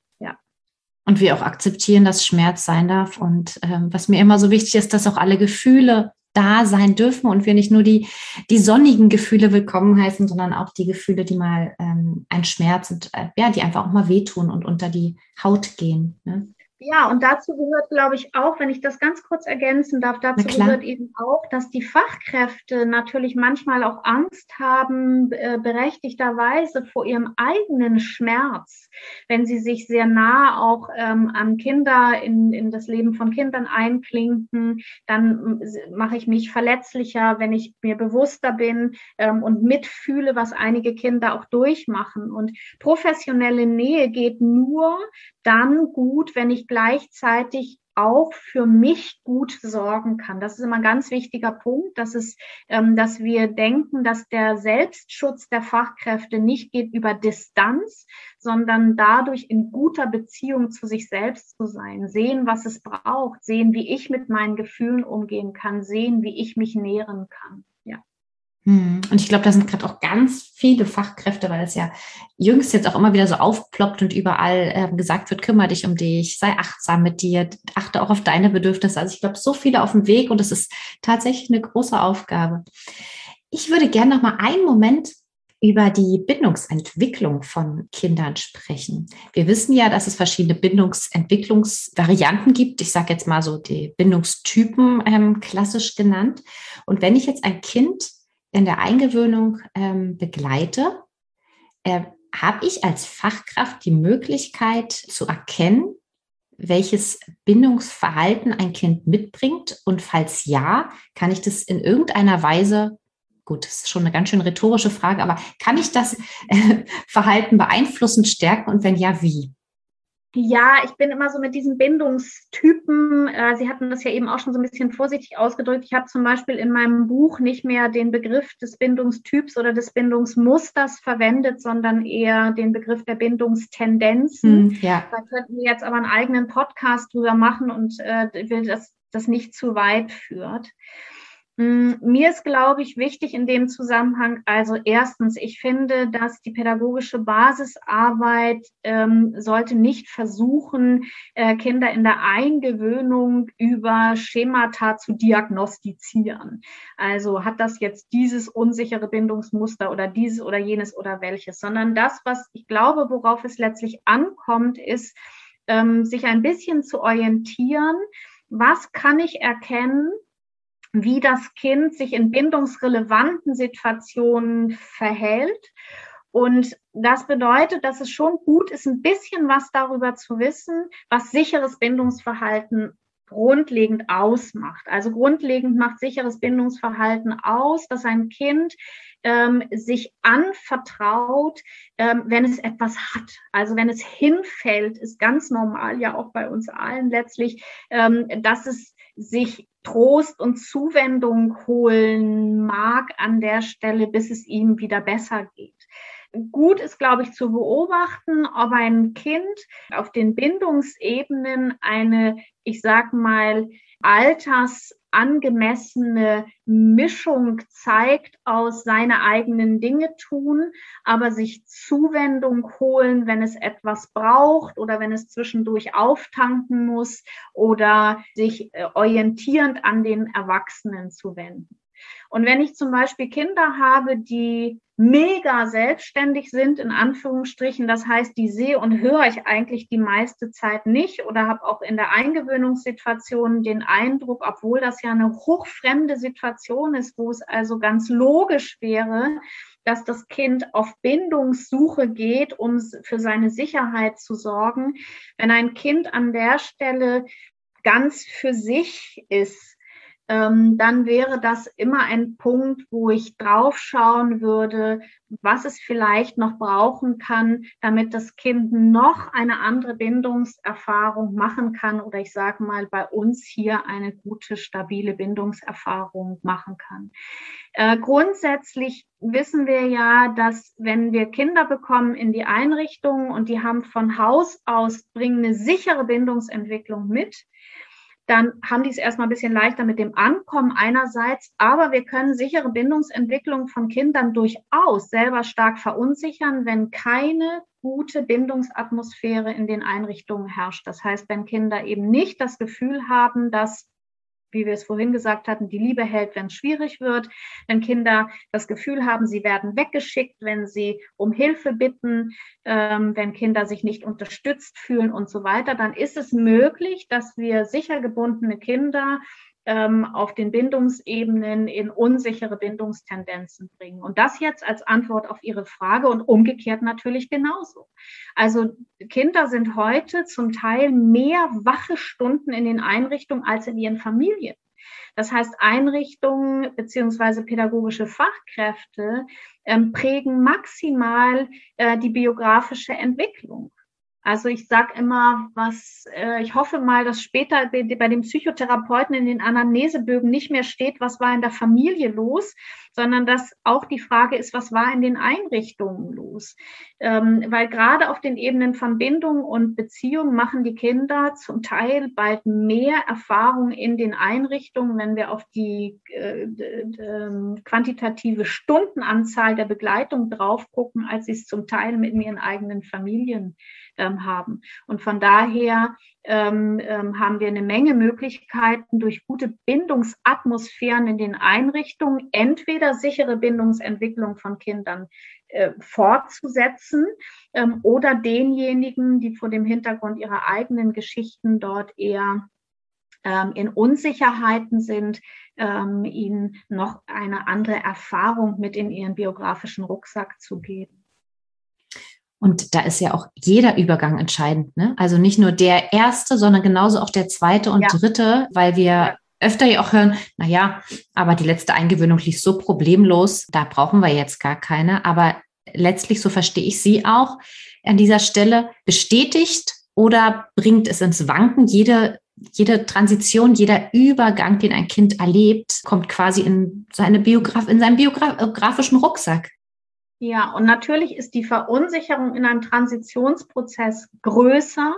Und wir auch akzeptieren, dass Schmerz sein darf. Und ähm, was mir immer so wichtig ist, dass auch alle Gefühle da sein dürfen und wir nicht nur die, die sonnigen Gefühle willkommen heißen, sondern auch die Gefühle, die mal ähm, ein Schmerz und äh, ja, die einfach auch mal wehtun und unter die Haut gehen. Ne? Ja, und dazu gehört, glaube ich, auch, wenn ich das ganz kurz ergänzen darf, dazu gehört eben auch, dass die Fachkräfte natürlich manchmal auch Angst haben, äh, berechtigterweise vor ihrem eigenen Schmerz, wenn sie sich sehr nah auch ähm, an Kinder, in, in das Leben von Kindern einklinken, dann mache ich mich verletzlicher, wenn ich mir bewusster bin ähm, und mitfühle, was einige Kinder auch durchmachen. Und professionelle Nähe geht nur dann gut, wenn ich gleichzeitig auch für mich gut sorgen kann. Das ist immer ein ganz wichtiger Punkt, dass es, ähm, dass wir denken, dass der Selbstschutz der Fachkräfte nicht geht über Distanz, sondern dadurch in guter Beziehung zu sich selbst zu sein, sehen, was es braucht, sehen, wie ich mit meinen Gefühlen umgehen kann, sehen, wie ich mich nähren kann. Hm. Und ich glaube, da sind gerade auch ganz viele Fachkräfte, weil es ja jüngst jetzt auch immer wieder so aufploppt und überall äh, gesagt wird, kümmere dich um dich, sei achtsam mit dir, achte auch auf deine Bedürfnisse. Also ich glaube, so viele auf dem Weg und es ist tatsächlich eine große Aufgabe. Ich würde gerne noch mal einen Moment über die Bindungsentwicklung von Kindern sprechen. Wir wissen ja, dass es verschiedene Bindungsentwicklungsvarianten gibt. Ich sage jetzt mal so die Bindungstypen ähm, klassisch genannt. Und wenn ich jetzt ein Kind in der Eingewöhnung ähm, begleite, äh, habe ich als Fachkraft die Möglichkeit zu erkennen, welches Bindungsverhalten ein Kind mitbringt und falls ja, kann ich das in irgendeiner Weise, gut, das ist schon eine ganz schön rhetorische Frage, aber kann ich das äh, Verhalten beeinflussen, stärken und wenn ja, wie? Ja, ich bin immer so mit diesen Bindungstypen. Äh, Sie hatten das ja eben auch schon so ein bisschen vorsichtig ausgedrückt. Ich habe zum Beispiel in meinem Buch nicht mehr den Begriff des Bindungstyps oder des Bindungsmusters verwendet, sondern eher den Begriff der Bindungstendenzen. Hm, ja. Da könnten wir jetzt aber einen eigenen Podcast drüber machen und äh, will, dass das nicht zu weit führt. Mm, mir ist, glaube ich, wichtig in dem Zusammenhang, also erstens, ich finde, dass die pädagogische Basisarbeit ähm, sollte nicht versuchen, äh, Kinder in der Eingewöhnung über Schemata zu diagnostizieren. Also hat das jetzt dieses unsichere Bindungsmuster oder dieses oder jenes oder welches, sondern das, was ich glaube, worauf es letztlich ankommt, ist, ähm, sich ein bisschen zu orientieren. Was kann ich erkennen? Wie das Kind sich in bindungsrelevanten Situationen verhält. Und das bedeutet, dass es schon gut ist, ein bisschen was darüber zu wissen, was sicheres Bindungsverhalten grundlegend ausmacht. Also grundlegend macht sicheres Bindungsverhalten aus, dass ein Kind ähm, sich anvertraut, ähm, wenn es etwas hat. Also wenn es hinfällt, ist ganz normal, ja auch bei uns allen letztlich, ähm, dass es sich Trost und Zuwendung holen mag an der Stelle, bis es ihm wieder besser geht. Gut ist, glaube ich, zu beobachten, ob ein Kind auf den Bindungsebenen eine, ich sag mal, alters angemessene Mischung zeigt aus seine eigenen Dinge tun, aber sich Zuwendung holen, wenn es etwas braucht oder wenn es zwischendurch auftanken muss oder sich äh, orientierend an den Erwachsenen zu wenden. Und wenn ich zum Beispiel Kinder habe, die mega selbstständig sind, in Anführungsstrichen, das heißt, die sehe und höre ich eigentlich die meiste Zeit nicht oder habe auch in der Eingewöhnungssituation den Eindruck, obwohl das ja eine hochfremde Situation ist, wo es also ganz logisch wäre, dass das Kind auf Bindungssuche geht, um für seine Sicherheit zu sorgen. Wenn ein Kind an der Stelle ganz für sich ist, dann wäre das immer ein Punkt, wo ich draufschauen würde, was es vielleicht noch brauchen kann, damit das Kind noch eine andere Bindungserfahrung machen kann oder ich sage mal bei uns hier eine gute, stabile Bindungserfahrung machen kann. Äh, grundsätzlich wissen wir ja, dass wenn wir Kinder bekommen in die Einrichtung und die haben von Haus aus, bringen eine sichere Bindungsentwicklung mit, dann haben die es erstmal ein bisschen leichter mit dem Ankommen einerseits, aber wir können sichere Bindungsentwicklung von Kindern durchaus selber stark verunsichern, wenn keine gute Bindungsatmosphäre in den Einrichtungen herrscht. Das heißt, wenn Kinder eben nicht das Gefühl haben, dass wie wir es vorhin gesagt hatten, die Liebe hält, wenn es schwierig wird, wenn Kinder das Gefühl haben, sie werden weggeschickt, wenn sie um Hilfe bitten, ähm, wenn Kinder sich nicht unterstützt fühlen und so weiter, dann ist es möglich, dass wir sicher gebundene Kinder ähm, auf den Bindungsebenen in unsichere Bindungstendenzen bringen. Und das jetzt als Antwort auf Ihre Frage und umgekehrt natürlich genauso. Also Kinder sind heute zum Teil mehr wache Stunden in den Einrichtungen als in ihren Familien. Das heißt, Einrichtungen beziehungsweise pädagogische Fachkräfte ähm, prägen maximal äh, die biografische Entwicklung. Also ich sage immer, was äh, ich hoffe mal, dass später bei, bei dem Psychotherapeuten in den Anamnesebögen nicht mehr steht, was war in der Familie los, sondern dass auch die Frage ist, was war in den Einrichtungen los. Ähm, weil gerade auf den Ebenen von Bindung und Beziehung machen die Kinder zum Teil bald mehr Erfahrung in den Einrichtungen, wenn wir auf die äh, äh, quantitative Stundenanzahl der Begleitung drauf gucken, als sie es zum Teil mit ihren eigenen Familien ähm, haben. Und von daher ähm, ähm, haben wir eine Menge Möglichkeiten durch gute Bindungsatmosphären in den Einrichtungen, entweder sichere Bindungsentwicklung von Kindern äh, fortzusetzen ähm, oder denjenigen, die vor dem Hintergrund ihrer eigenen Geschichten dort eher ähm, in Unsicherheiten sind, ähm, ihnen noch eine andere Erfahrung mit in ihren biografischen Rucksack zu geben. Und da ist ja auch jeder Übergang entscheidend. Ne? Also nicht nur der erste, sondern genauso auch der zweite und ja. dritte, weil wir öfter ja auch hören, na ja, aber die letzte Eingewöhnung lief so problemlos, da brauchen wir jetzt gar keine. Aber letztlich, so verstehe ich Sie auch, an dieser Stelle bestätigt oder bringt es ins Wanken. Jede, jede Transition, jeder Übergang, den ein Kind erlebt, kommt quasi in seine Biograf, in seinen biografischen Rucksack. Ja, und natürlich ist die Verunsicherung in einem Transitionsprozess größer,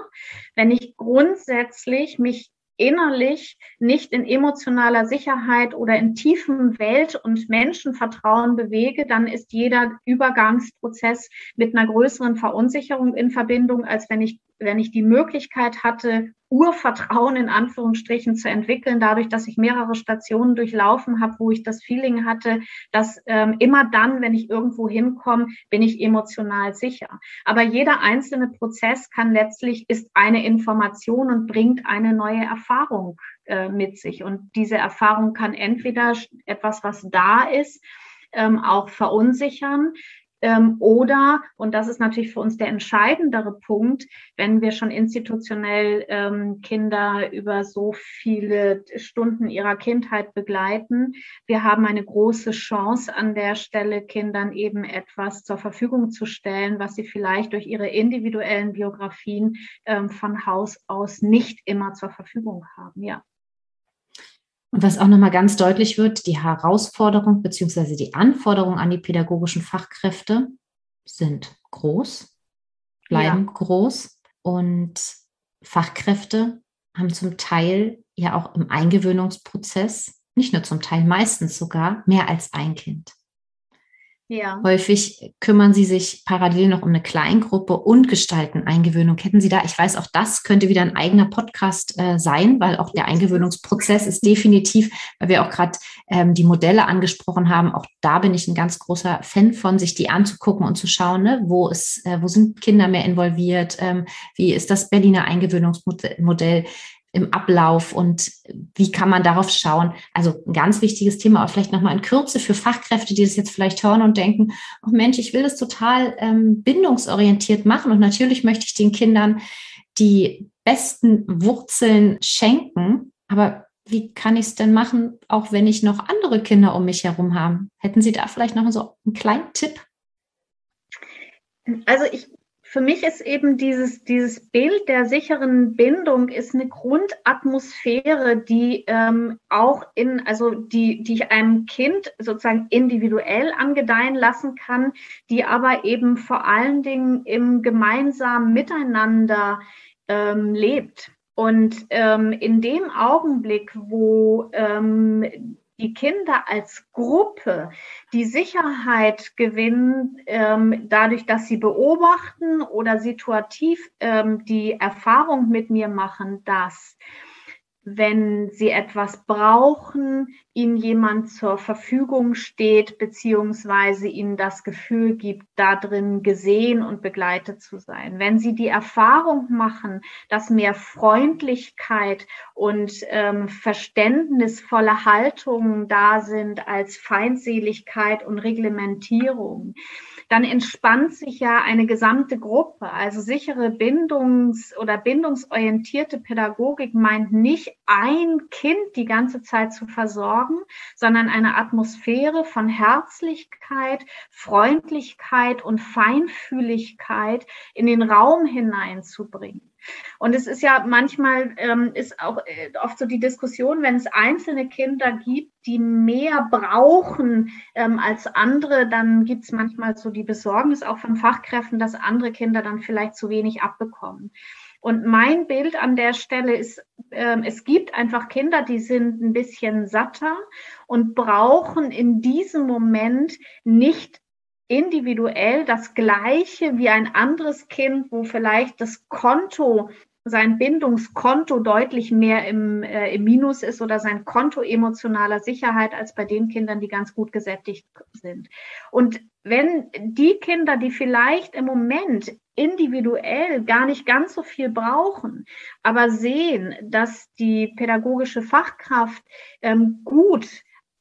wenn ich grundsätzlich mich innerlich nicht in emotionaler Sicherheit oder in tiefem Welt- und Menschenvertrauen bewege, dann ist jeder Übergangsprozess mit einer größeren Verunsicherung in Verbindung, als wenn ich wenn ich die Möglichkeit hatte, Urvertrauen in Anführungsstrichen zu entwickeln, dadurch, dass ich mehrere Stationen durchlaufen habe, wo ich das Feeling hatte, dass ähm, immer dann, wenn ich irgendwo hinkomme, bin ich emotional sicher. Aber jeder einzelne Prozess kann letztlich ist eine Information und bringt eine neue Erfahrung äh, mit sich. Und diese Erfahrung kann entweder etwas, was da ist, ähm, auch verunsichern. Ähm, oder, und das ist natürlich für uns der entscheidendere Punkt, wenn wir schon institutionell ähm, Kinder über so viele Stunden ihrer Kindheit begleiten, wir haben eine große Chance an der Stelle, Kindern eben etwas zur Verfügung zu stellen, was sie vielleicht durch ihre individuellen Biografien ähm, von Haus aus nicht immer zur Verfügung haben. Ja. Und was auch nochmal ganz deutlich wird, die Herausforderung bzw. die Anforderungen an die pädagogischen Fachkräfte sind groß, bleiben ja. groß und Fachkräfte haben zum Teil ja auch im Eingewöhnungsprozess, nicht nur zum Teil, meistens sogar mehr als ein Kind. Ja. Häufig kümmern Sie sich parallel noch um eine Kleingruppe und gestalten Eingewöhnung. Hätten Sie da, ich weiß, auch das könnte wieder ein eigener Podcast äh, sein, weil auch der Eingewöhnungsprozess ist definitiv, weil wir auch gerade ähm, die Modelle angesprochen haben, auch da bin ich ein ganz großer Fan von, sich die anzugucken und zu schauen, ne, wo ist, äh, wo sind Kinder mehr involviert, ähm, wie ist das Berliner Eingewöhnungsmodell, im Ablauf und wie kann man darauf schauen? Also ein ganz wichtiges Thema, aber vielleicht nochmal in Kürze für Fachkräfte, die das jetzt vielleicht hören und denken, oh Mensch, ich will das total ähm, bindungsorientiert machen und natürlich möchte ich den Kindern die besten Wurzeln schenken, aber wie kann ich es denn machen, auch wenn ich noch andere Kinder um mich herum habe? Hätten Sie da vielleicht noch so einen kleinen Tipp? Also ich für mich ist eben dieses, dieses Bild der sicheren Bindung ist eine Grundatmosphäre, die ähm, auch in, also die, die ich einem Kind sozusagen individuell angedeihen lassen kann, die aber eben vor allen Dingen im gemeinsamen Miteinander ähm, lebt. Und ähm, in dem Augenblick, wo ähm, die Kinder als Gruppe die Sicherheit gewinnen, ähm, dadurch, dass sie beobachten oder situativ ähm, die Erfahrung mit mir machen, dass wenn sie etwas brauchen, ihnen jemand zur Verfügung steht, beziehungsweise ihnen das Gefühl gibt, da drin gesehen und begleitet zu sein. Wenn sie die Erfahrung machen, dass mehr Freundlichkeit und ähm, verständnisvolle Haltungen da sind als Feindseligkeit und Reglementierung, dann entspannt sich ja eine gesamte Gruppe. Also sichere Bindungs- oder bindungsorientierte Pädagogik meint nicht ein Kind die ganze Zeit zu versorgen, sondern eine Atmosphäre von Herzlichkeit, Freundlichkeit und Feinfühligkeit in den Raum hineinzubringen. Und es ist ja manchmal, ähm, ist auch äh, oft so die Diskussion, wenn es einzelne Kinder gibt, die mehr brauchen ähm, als andere, dann gibt es manchmal so die Besorgnis auch von Fachkräften, dass andere Kinder dann vielleicht zu wenig abbekommen. Und mein Bild an der Stelle ist, äh, es gibt einfach Kinder, die sind ein bisschen satter und brauchen in diesem Moment nicht individuell das Gleiche wie ein anderes Kind, wo vielleicht das Konto, sein Bindungskonto deutlich mehr im, äh, im Minus ist oder sein Konto emotionaler Sicherheit als bei den Kindern, die ganz gut gesättigt sind. Und wenn die Kinder, die vielleicht im Moment individuell gar nicht ganz so viel brauchen, aber sehen, dass die pädagogische Fachkraft ähm, gut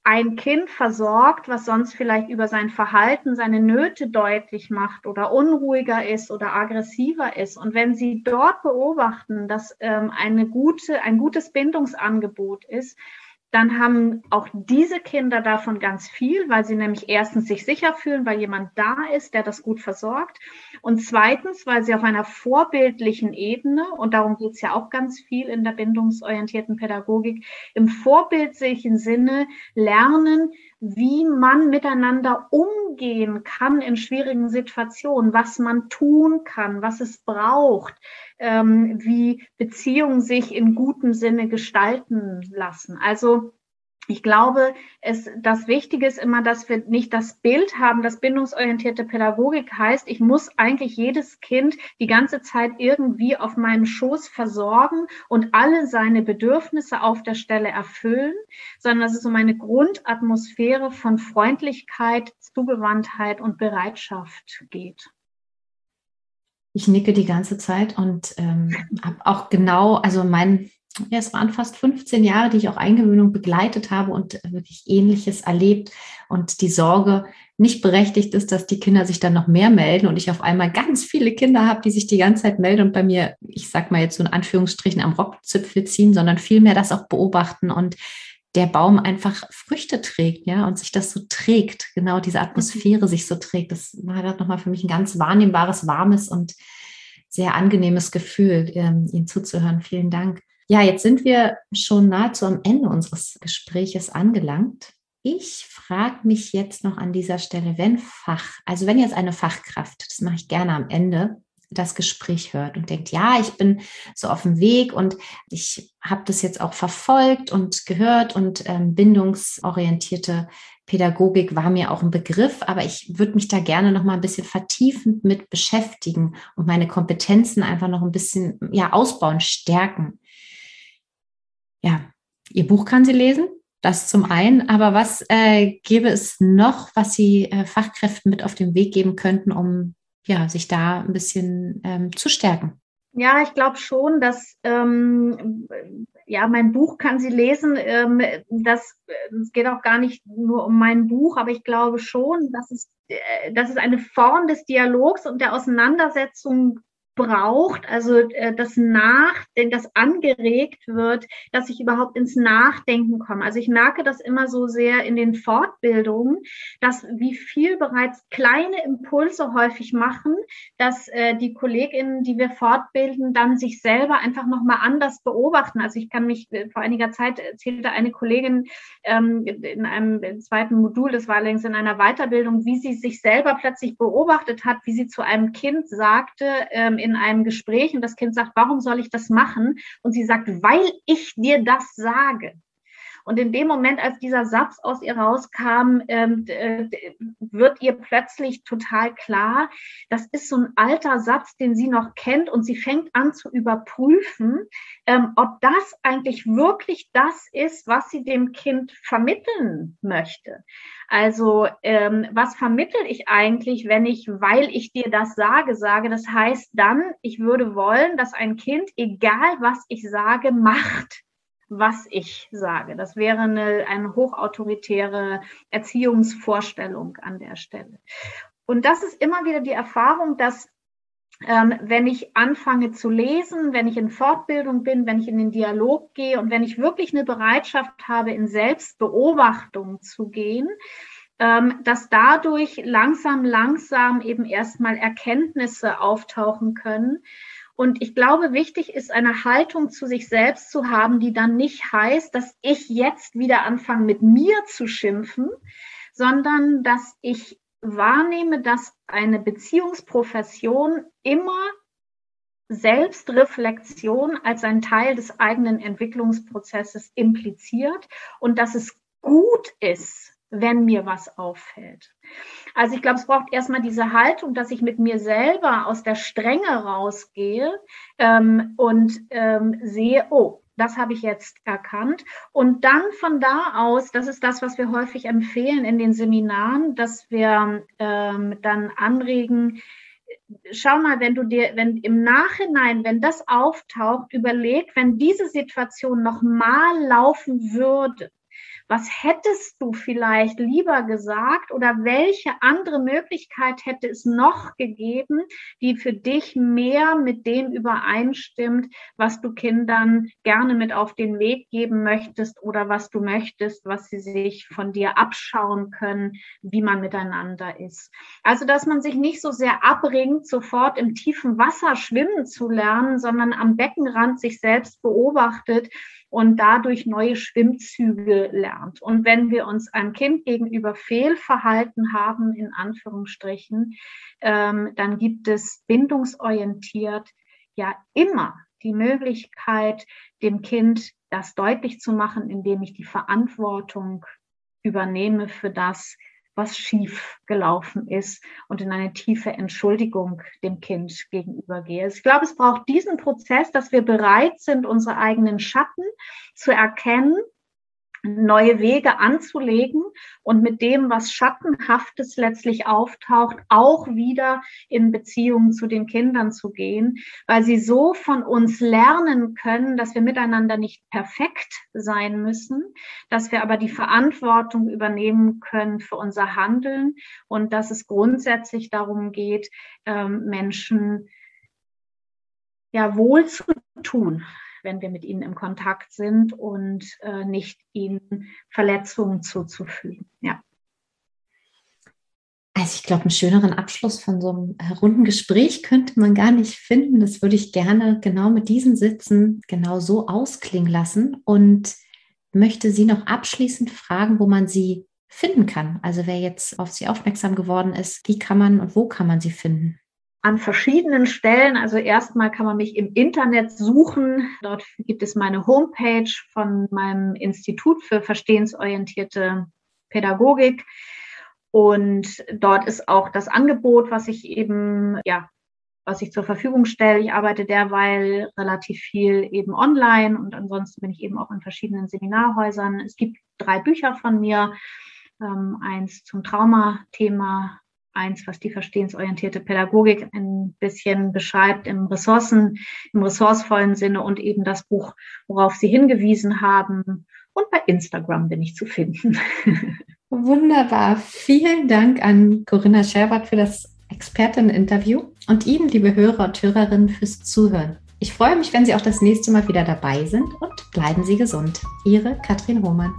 ein Kind versorgt, was sonst vielleicht über sein Verhalten seine Nöte deutlich macht oder unruhiger ist oder aggressiver ist. Und wenn Sie dort beobachten, dass ähm, eine gute, ein gutes Bindungsangebot ist, dann haben auch diese Kinder davon ganz viel, weil sie nämlich erstens sich sicher fühlen, weil jemand da ist, der das gut versorgt. Und zweitens, weil sie auf einer vorbildlichen Ebene, und darum geht es ja auch ganz viel in der bindungsorientierten Pädagogik, im vorbildlichen Sinne lernen, wie man miteinander umgehen kann in schwierigen Situationen, was man tun kann, was es braucht, ähm, wie Beziehungen sich in gutem Sinne gestalten lassen. Also ich glaube, es, das Wichtige ist immer, dass wir nicht das Bild haben, dass bindungsorientierte Pädagogik heißt, ich muss eigentlich jedes Kind die ganze Zeit irgendwie auf meinem Schoß versorgen und alle seine Bedürfnisse auf der Stelle erfüllen, sondern dass es um eine Grundatmosphäre von Freundlichkeit, Zugewandtheit und Bereitschaft geht. Ich nicke die ganze Zeit und ähm, habe auch genau, also mein, ja, es waren fast 15 Jahre, die ich auch Eingewöhnung begleitet habe und wirklich Ähnliches erlebt und die Sorge nicht berechtigt ist, dass die Kinder sich dann noch mehr melden und ich auf einmal ganz viele Kinder habe, die sich die ganze Zeit melden und bei mir, ich sag mal jetzt so in Anführungsstrichen am Rockzipfel ziehen, sondern vielmehr das auch beobachten und der Baum einfach Früchte trägt, ja, und sich das so trägt, genau diese Atmosphäre mhm. sich so trägt. Das war gerade nochmal für mich ein ganz wahrnehmbares, warmes und sehr angenehmes Gefühl, ähm, Ihnen zuzuhören. Vielen Dank. Ja, jetzt sind wir schon nahezu am Ende unseres Gespräches angelangt. Ich frage mich jetzt noch an dieser Stelle, wenn Fach, also wenn jetzt eine Fachkraft, das mache ich gerne am Ende, das Gespräch hört und denkt, ja, ich bin so auf dem Weg und ich habe das jetzt auch verfolgt und gehört und ähm, bindungsorientierte Pädagogik war mir auch ein Begriff, aber ich würde mich da gerne noch mal ein bisschen vertiefend mit beschäftigen und meine Kompetenzen einfach noch ein bisschen ja ausbauen, stärken. Ja, Ihr Buch kann sie lesen, das zum einen, aber was äh, gäbe es noch, was Sie äh, Fachkräften mit auf den Weg geben könnten, um ja, sich da ein bisschen ähm, zu stärken? Ja, ich glaube schon, dass ähm, ja mein Buch kann sie lesen. Ähm, das, es geht auch gar nicht nur um mein Buch, aber ich glaube schon, dass es, äh, dass es eine Form des Dialogs und der Auseinandersetzung braucht, also äh, das Nachdenken, das angeregt wird, dass ich überhaupt ins Nachdenken komme. Also ich merke das immer so sehr in den Fortbildungen, dass wie viel bereits kleine Impulse häufig machen, dass äh, die Kolleginnen, die wir fortbilden, dann sich selber einfach nochmal anders beobachten. Also ich kann mich, äh, vor einiger Zeit erzählte eine Kollegin ähm, in einem zweiten Modul, das war längst in einer Weiterbildung, wie sie sich selber plötzlich beobachtet hat, wie sie zu einem Kind sagte, ähm, in einem Gespräch und das Kind sagt, warum soll ich das machen? Und sie sagt, weil ich dir das sage. Und in dem Moment, als dieser Satz aus ihr rauskam, ähm, äh, wird ihr plötzlich total klar, das ist so ein alter Satz, den sie noch kennt und sie fängt an zu überprüfen, ähm, ob das eigentlich wirklich das ist, was sie dem Kind vermitteln möchte. Also ähm, was vermittel ich eigentlich, wenn ich, weil ich dir das sage, sage? Das heißt dann, ich würde wollen, dass ein Kind, egal was ich sage, macht was ich sage. Das wäre eine, eine hochautoritäre Erziehungsvorstellung an der Stelle. Und das ist immer wieder die Erfahrung, dass ähm, wenn ich anfange zu lesen, wenn ich in Fortbildung bin, wenn ich in den Dialog gehe und wenn ich wirklich eine Bereitschaft habe, in Selbstbeobachtung zu gehen, ähm, dass dadurch langsam, langsam eben erstmal Erkenntnisse auftauchen können. Und ich glaube, wichtig ist eine Haltung zu sich selbst zu haben, die dann nicht heißt, dass ich jetzt wieder anfange, mit mir zu schimpfen, sondern dass ich wahrnehme, dass eine Beziehungsprofession immer Selbstreflexion als ein Teil des eigenen Entwicklungsprozesses impliziert und dass es gut ist, wenn mir was auffällt. Also ich glaube, es braucht erstmal diese Haltung, dass ich mit mir selber aus der Strenge rausgehe ähm, und ähm, sehe, oh, das habe ich jetzt erkannt. Und dann von da aus, das ist das, was wir häufig empfehlen in den Seminaren, dass wir ähm, dann anregen, schau mal, wenn du dir, wenn im Nachhinein, wenn das auftaucht, überleg, wenn diese Situation nochmal laufen würde, was hättest du vielleicht lieber gesagt oder welche andere Möglichkeit hätte es noch gegeben, die für dich mehr mit dem übereinstimmt, was du Kindern gerne mit auf den Weg geben möchtest oder was du möchtest, was sie sich von dir abschauen können, wie man miteinander ist. Also, dass man sich nicht so sehr abringt, sofort im tiefen Wasser schwimmen zu lernen, sondern am Beckenrand sich selbst beobachtet und dadurch neue Schwimmzüge lernt. Und wenn wir uns einem Kind gegenüber Fehlverhalten haben, in Anführungsstrichen, ähm, dann gibt es bindungsorientiert ja immer die Möglichkeit, dem Kind das deutlich zu machen, indem ich die Verantwortung übernehme für das, was schief gelaufen ist und in eine tiefe Entschuldigung dem Kind gegenüber gehe. Ich glaube, es braucht diesen Prozess, dass wir bereit sind, unsere eigenen Schatten zu erkennen neue Wege anzulegen und mit dem, was Schattenhaftes letztlich auftaucht, auch wieder in Beziehungen zu den Kindern zu gehen, weil sie so von uns lernen können, dass wir miteinander nicht perfekt sein müssen, dass wir aber die Verantwortung übernehmen können für unser Handeln und dass es grundsätzlich darum geht, ähm, Menschen ja wohl zu tun, wenn wir mit ihnen im Kontakt sind und äh, nicht ihnen Verletzungen zuzufügen. Ja. Also ich glaube, einen schöneren Abschluss von so einem äh, runden Gespräch könnte man gar nicht finden. Das würde ich gerne genau mit diesen Sitzen genau so ausklingen lassen und möchte Sie noch abschließend fragen, wo man Sie finden kann. Also wer jetzt auf Sie aufmerksam geworden ist, wie kann man und wo kann man Sie finden? An verschiedenen Stellen. Also erstmal kann man mich im Internet suchen. Dort gibt es meine Homepage von meinem Institut für verstehensorientierte Pädagogik. Und dort ist auch das Angebot, was ich eben, ja, was ich zur Verfügung stelle. Ich arbeite derweil relativ viel eben online und ansonsten bin ich eben auch in verschiedenen Seminarhäusern. Es gibt drei Bücher von mir. Ähm, eins zum Traumathema, eins, was die verstehensorientierte Pädagogik ein bisschen beschreibt im Ressourcen, im ressourcevollen Sinne und eben das Buch, worauf Sie hingewiesen haben. Und bei Instagram bin ich zu finden. [laughs] Wunderbar. Vielen Dank an Corinna Scherbert für das Experteninterview und Ihnen, liebe Hörer und Hörerinnen, fürs Zuhören. Ich freue mich, wenn Sie auch das nächste Mal wieder dabei sind und bleiben Sie gesund. Ihre Katrin Hohmann.